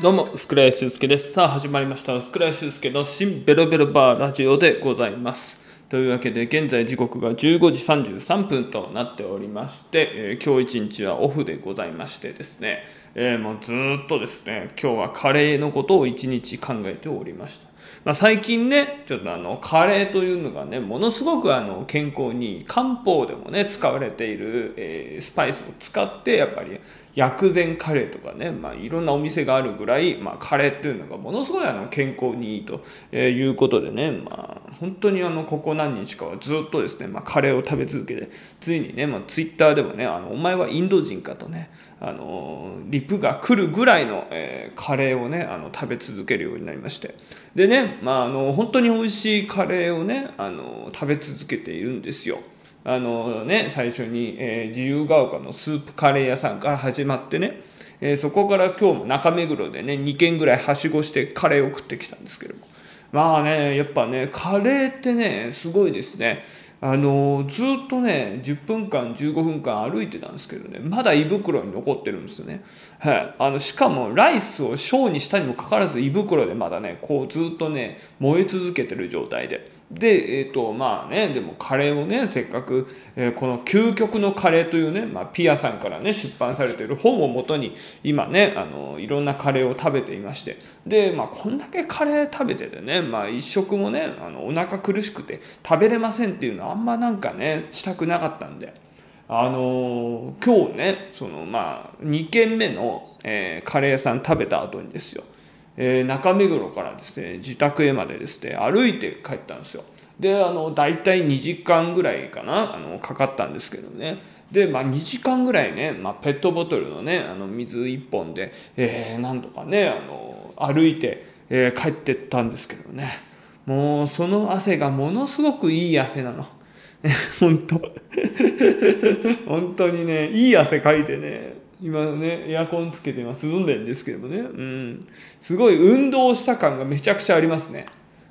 どうも、スクライシュウスケです。さあ、始まりました。スクライシュウスケの新ベロベロバーラジオでございます。というわけで、現在時刻が15時33分となっておりまして、えー今日一日はオフでございましてですね、えーもうずっとですね、今日はカレーのことを一日考えておりました。まあ、最近ね、ちょっとあの、カレーというのがね、ものすごくあの、健康に、漢方でもね、使われている、えースパイスを使って、やっぱり、薬膳カレーとかね、まあ、いろんなお店があるぐらい、まあ、カレーっていうのがものすごいあの健康にいいとえいうことでね、まあ、本当にあのここ何日かはずっとですね、まあ、カレーを食べ続けてついにね、まあ、ツイッターでもねあの「お前はインド人か」とねあのリプが来るぐらいの、えーカレーをねあの食べ続けるようになりまして。でね、まあ、あの本当に美味しいカレーをねあの食べ続けているんですよ。あのね、最初に、えー自由が丘のスープカレー屋さんから始まってね、えーそこから今日も中目黒でね、2軒ぐらいはしごしてカレーを食ってきたんですけども。まあね、やっぱね、カレーってね、すごいですね。あのずっとね、10分間、15分間歩いてたんですけどね、まだ胃袋に残ってるんですよね。はい。あの、しかも、ライスを小にしたにもかかわらず、胃袋でまだね、こうずっとね、燃え続けてる状態で。で、えっ、と、まあね、でもカレーをね、せっかく、えーこの究極のカレーというね、まあ、ピアさんからね、出版されている本をもとに、今ね、あの、いろんなカレーを食べていまして、で、まあ、こんだけカレー食べててね、まあ、一食もね、あの、お腹苦しくて食べれませんっていうのはあんまなんかね、したくなかったんで、あのー今日ね、そのまあ、2軒目の、えーカレー屋さん食べた後にですよ、えー中目黒からですね、自宅へまでですね、歩いて帰ったんですよ。で、あの、大体2時間ぐらいかな、あの、かかったんですけどね。で、まあ、2時間ぐらいね、まあ、ペットボトルのね、あの、水1本で、えーなんとかね、あの、歩いて、えー帰ってったんですけどね。もう、その汗がものすごくいい汗なの。本当 本当にね、いい汗かいてね、今ね、エアコンつけて今涼んでるんですけどもね、うん。すごい運動した感がめちゃくちゃありますね。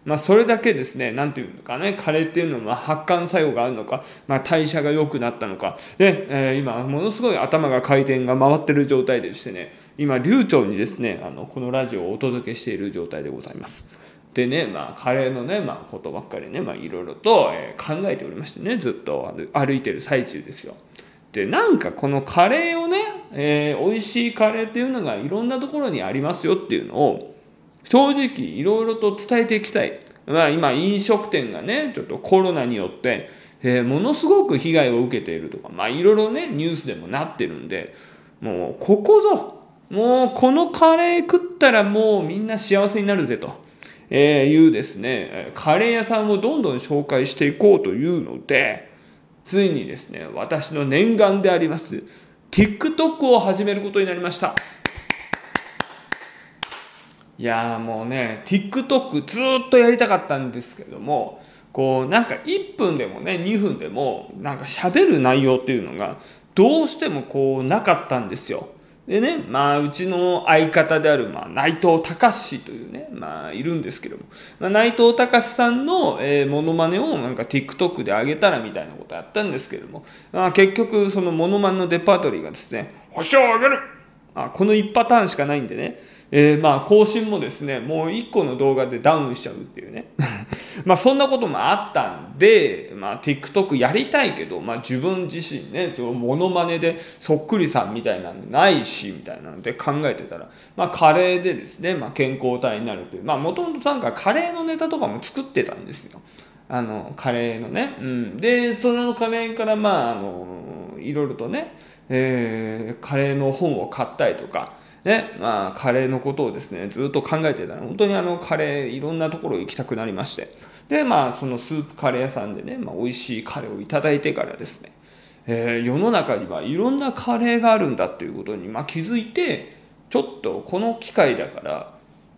まあ、それだけですね、なんていうのかね、カレーっていうのは発汗作用があるのか、まあ、代謝が良くなったのか、で、えー今、ものすごい頭が回転が回ってる状態でしてね、今、流暢にですね、あの、このラジオをお届けしている状態でございます。でね、まあ、カレーのね、まあ、ことばっかりね、まあ、いろいろと、え考えておりましてね、ずっと歩いてる最中ですよ。で、なんかこのカレーをね、えー美味しいカレーっていうのがいろんなところにありますよっていうのを、正直いろいろと伝えていきたい。まあ今飲食店がね、ちょっとコロナによって、えーものすごく被害を受けているとか、まあいろいろね、ニュースでもなってるんで、もうここぞ、もうこのカレー食ったらもうみんな幸せになるぜと。えいうですね、カレー屋さんをどんどん紹介していこうというので、ついにですね、私の念願であります、TikTok を始めることになりました。いやーもうね、TikTok ずっとやりたかったんですけども、こうなんか1分でもね、2分でもなんか喋る内容っていうのがどうしてもこうなかったんですよ。でね、まあうちの相方である、まあ、内藤隆というね、まあいるんですけども、まあ、内藤隆さんの、えー、モノマネをなんか TikTok で上げたらみたいなことやったんですけども、まあ、結局そのモノマネのデパートリーがですね、星を上げるあこの1パターンしかないんでね、えーまあ更新もですね、もう1個の動画でダウンしちゃうっていうね。まあそんなこともあったんで、まあ TikTok やりたいけど、まあ自分自身ね、そのモノマネでそっくりさんみたいなのないし、みたいなので考えてたら、まあカレーでですね、まあ健康体になるという、まあもともとなんかカレーのネタとかも作ってたんですよ。あの、カレーのね。うん。で、そのカレーから、まあ、あの、いろいろとね、えーカレーの本を買ったりとか、ね、まあ、カレーのことをですね、ずっと考えてたら、本当にあの、カレー、いろんなところ行きたくなりまして。で、まあ、そのスープカレー屋さんでね、まあ、美味しいカレーをいただいてからですね、えー世の中にはいろんなカレーがあるんだっていうことに、まあ、気づいて、ちょっとこの機会だから、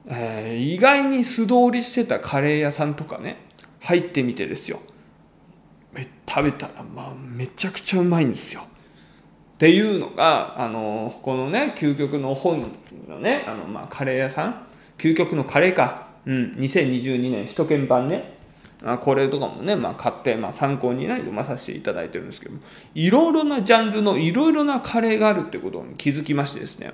えー意外に素通りしてたカレー屋さんとかね、入ってみてですよ。食べたら、まあ、めちゃくちゃうまいんですよ。っていうのが、あの、このね、究極の本のね、あの、まあ、カレー屋さん、究極のカレーか、うん、2022年首都圏版ね、あこれとかもね、まあ、買って、まあ、参考にね、読まさせていただいてるんですけども、いろいろなジャンルのいろいろなカレーがあるってことに気づきましてですね、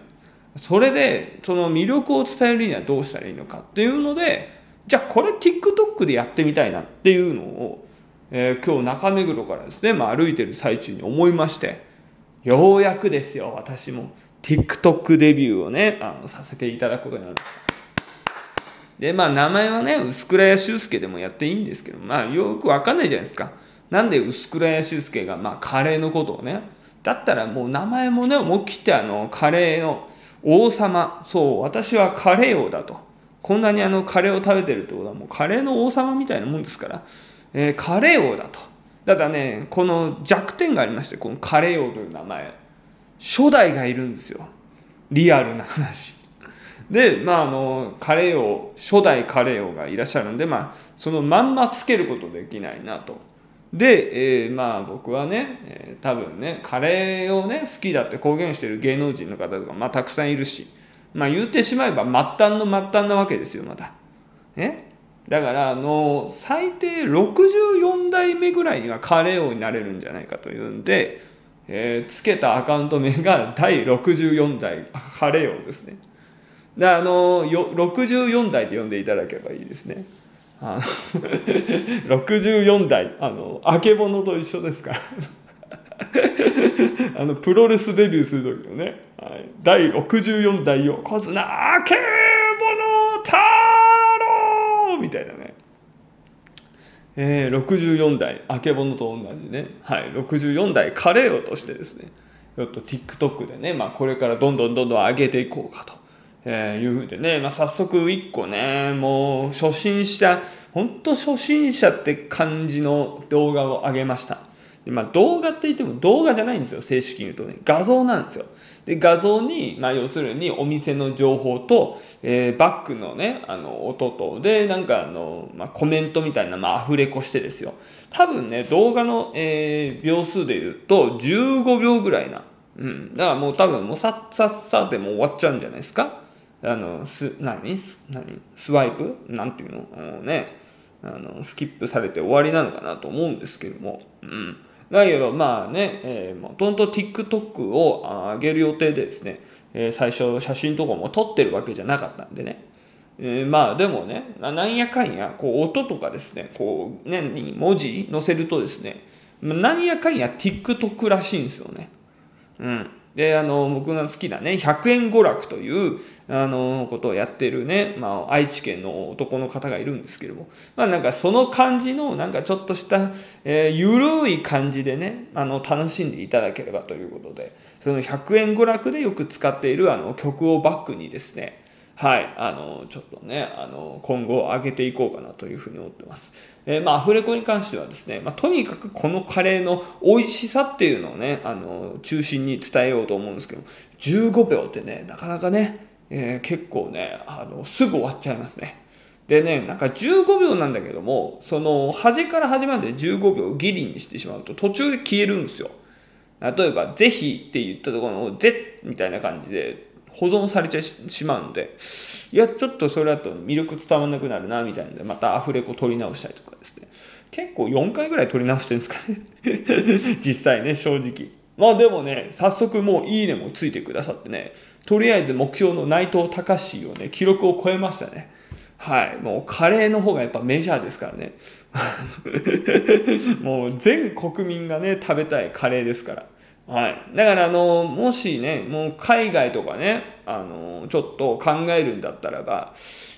それで、その魅力を伝えるにはどうしたらいいのかっていうので、じゃあこれ TikTok でやってみたいなっていうのを、えー、今日中目黒からですね、まあ、歩いてる最中に思いまして、ようやくですよ、私も TikTok デビューをね、あのさせていただくことになりました。で、まあ名前はね、薄倉屋修介でもやっていいんですけど、まあよくわかんないじゃないですか。なんで薄倉屋修介が、まあカレーのことをね、だったらもう名前もね、思い切ってあの、カレーの王様、そう、私はカレー王だと。こんなにあの、カレーを食べてるってことはもうカレーの王様みたいなもんですから、えー、カレー王だと。ただね、この弱点がありまして、このカレー王という名前。初代がいるんですよ。リアルな話。で、まあ、あの、カレー王、初代カレー王がいらっしゃるんで、まあ、そのまんまつけることできないなと。で、えー、まあ僕はね、えー、多分ね、カレーをね、好きだって公言してる芸能人の方とか、まあたくさんいるし、まあ言ってしまえば末端の末端なわけですよ、まだ。ね。だから、あの、最低64代目ぐらいにはカレー王になれるんじゃないかというんで、えー、つけたアカウント名が第64代カレー王ですね。で、あの、よ64代と呼んでいただければいいですね。あの 64代、あの、あけぼのと一緒ですから。あの、プロレスデビューする時のね、はい、第64代横綱、あけぼの太みたいなね。えー、64代、あけぼのと同じね、はい、64代カレーをとしてですね、ちょっと TikTok でね、まあこれからどんどんどんどん上げていこうかと。えー、いうふうでね、まあ、早速1個ね、もう初心者、ほんと初心者って感じの動画を上げました。でまあ、動画って言っても動画じゃないんですよ、正式に言うとね。画像なんですよ。で、画像に、まあ、要するにお店の情報と、えー、バックのね、あの、音と、で、なんかあの、まあ、コメントみたいな、まあ、アフレコしてですよ。多分ね、動画の、えー、秒数で言うと、15秒ぐらいな。うん。だからもう多分、もうさっさっさでも終わっちゃうんじゃないですか。あの、す、何？何？スワイプ？なんていうのね。あの、スキップされて終わりなのかなと思うんですけども。うん。だけど、まあね、えー、もともと TikTok を上げる予定でですね、えー、最初写真とかも撮ってるわけじゃなかったんでね。えー、まあでもね、なんやかんや、こう音とかですね、こう、ね、文字載せるとですね、なんやかんや TikTok らしいんですよね。うん。で、あの、僕が好きなね、100円娯楽という、あの、ことをやってるね、まあ、愛知県の男の方がいるんですけども、まあ、なんかその感じの、なんかちょっとした、えー、ゆるい感じでね、あの、楽しんでいただければということで、その100円娯楽でよく使っている、あの、曲をバックにですね、はい、あの、ちょっとね、あの、今後上げていこうかなというふうに思ってます。えー、まあ、アフレコに関してはですね、まあ、とにかくこのカレーの美味しさっていうのをね、あの、中心に伝えようと思うんですけど、15秒ってね、なかなかね、えー、結構ね、あの、すぐ終わっちゃいますね。でね、なんか15秒なんだけども、その、端から端まで15秒ギリにしてしまうと途中で消えるんですよ。例えば、ぜひって言ったところの、ぜみたいな感じで、保存されてしまうので、いや、ちょっとそれだと魅力伝わらなくなるな、みたいなので、またアフレコ取り直したりとかですね。結構4回ぐらい取り直してるんですかね。実際ね、正直。まあでもね、早速もういいねもついてくださってね、とりあえず目標の内藤隆をね、記録を超えましたね。はい。もうカレーの方がやっぱメジャーですからね。もう全国民がね、食べたいカレーですから。はい。だから、あの、もしね、もう海外とかね、あの、ちょっと考えるんだったらば、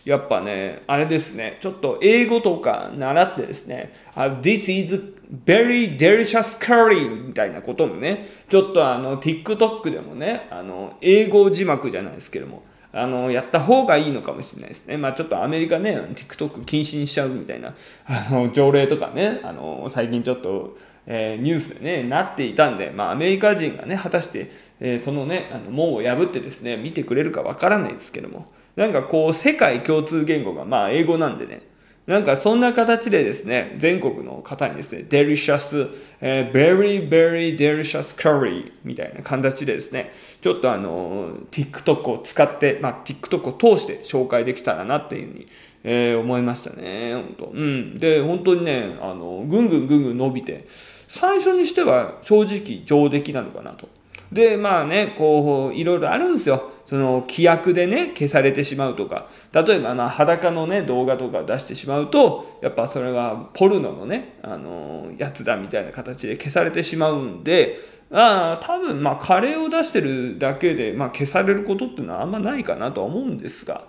やっぱね、あれですね、ちょっと英語とか習ってですね、This is very delicious curry みたいなこともね、ちょっとあの、TikTok でもね、あの、英語字幕じゃないですけども、あの、やった方がいいのかもしれないですね。まあちょっとアメリカね、TikTok 禁止にしちゃうみたいな、あの、条例とかね、あの、最近ちょっと、えー、ニュースでね、なっていたんで、まあ、アメリカ人がね、果たして、えー、そのね、あの、門を破ってですね、見てくれるかわからないですけども、なんかこう、世界共通言語が、まあ、英語なんでね、なんかそんな形でですね、全国の方にですね、delicious、えー、very, very delicious curry みたいな形でですね、ちょっとあの、TikTok を使って、まあ、TikTok を通して紹介できたらなっていうふうに、えー、思いましたね。本当うん。で、本当にね、あの、ぐんぐんぐんぐん伸びて、最初にしては正直上出来なのかなと。で、まあね、こう、いろいろあるんですよ。その、規約でね、消されてしまうとか。例えば、まあ、裸のね、動画とか出してしまうと、やっぱそれがポルノのね、あの、やつだみたいな形で消されてしまうんで、ああ、多分、まあ、カレーを出してるだけで、まあ、消されることっていうのはあんまないかなとは思うんですが、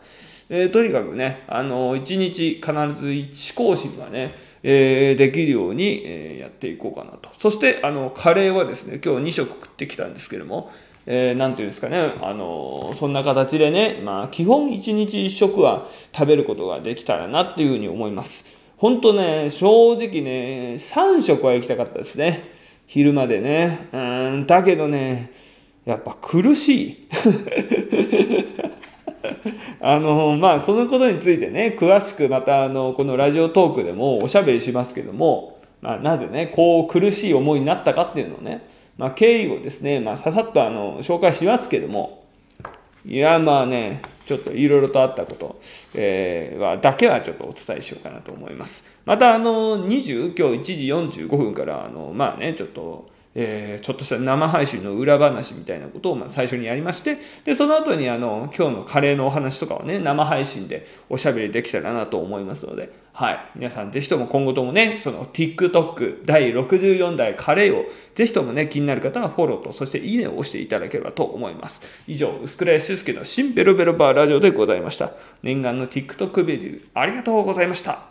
えー、とにかくね、あの、1日必ず1更新はね、えー、できるように、え、やっていこうかなと。そして、あの、カレーはですね、今日2食食ってきたんですけども、えー、なんていうんですかね、あの、そんな形でね、まあ、基本1日1食は食べることができたらなっていうふうに思います。本当ね、正直ね、3食は行きたかったですね。昼までね。うん、だけどね、やっぱ苦しい。あの、まあ、そのことについてね、詳しくまた、あの、このラジオトークでもおしゃべりしますけども、まあ、なぜね、こう苦しい思いになったかっていうのをね、まあ、経緯をですね、まあ、ささっとあの、紹介しますけども、いや、まあね、ちょっといろいろとあったこと、えー、は、だけはちょっとお伝えしようかなと思います。また、あの、20、今日1時45分から、あの、まあね、ちょっと、えー、ちょっとした生配信の裏話みたいなことをまあ最初にやりまして、で、その後にあの、今日のカレーのお話とかをね、生配信でおしゃべりできたらなと思いますので、はい。皆さんぜひとも今後ともね、その TikTok 第64代カレーをぜひともね、気になる方はフォローと、そしていいねを押していただければと思います。以上、薄倉修介の新ベロベロバーラジオでございました。念願の TikTok ビデオありがとうございました。